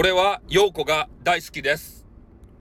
俺は陽子が大好きです。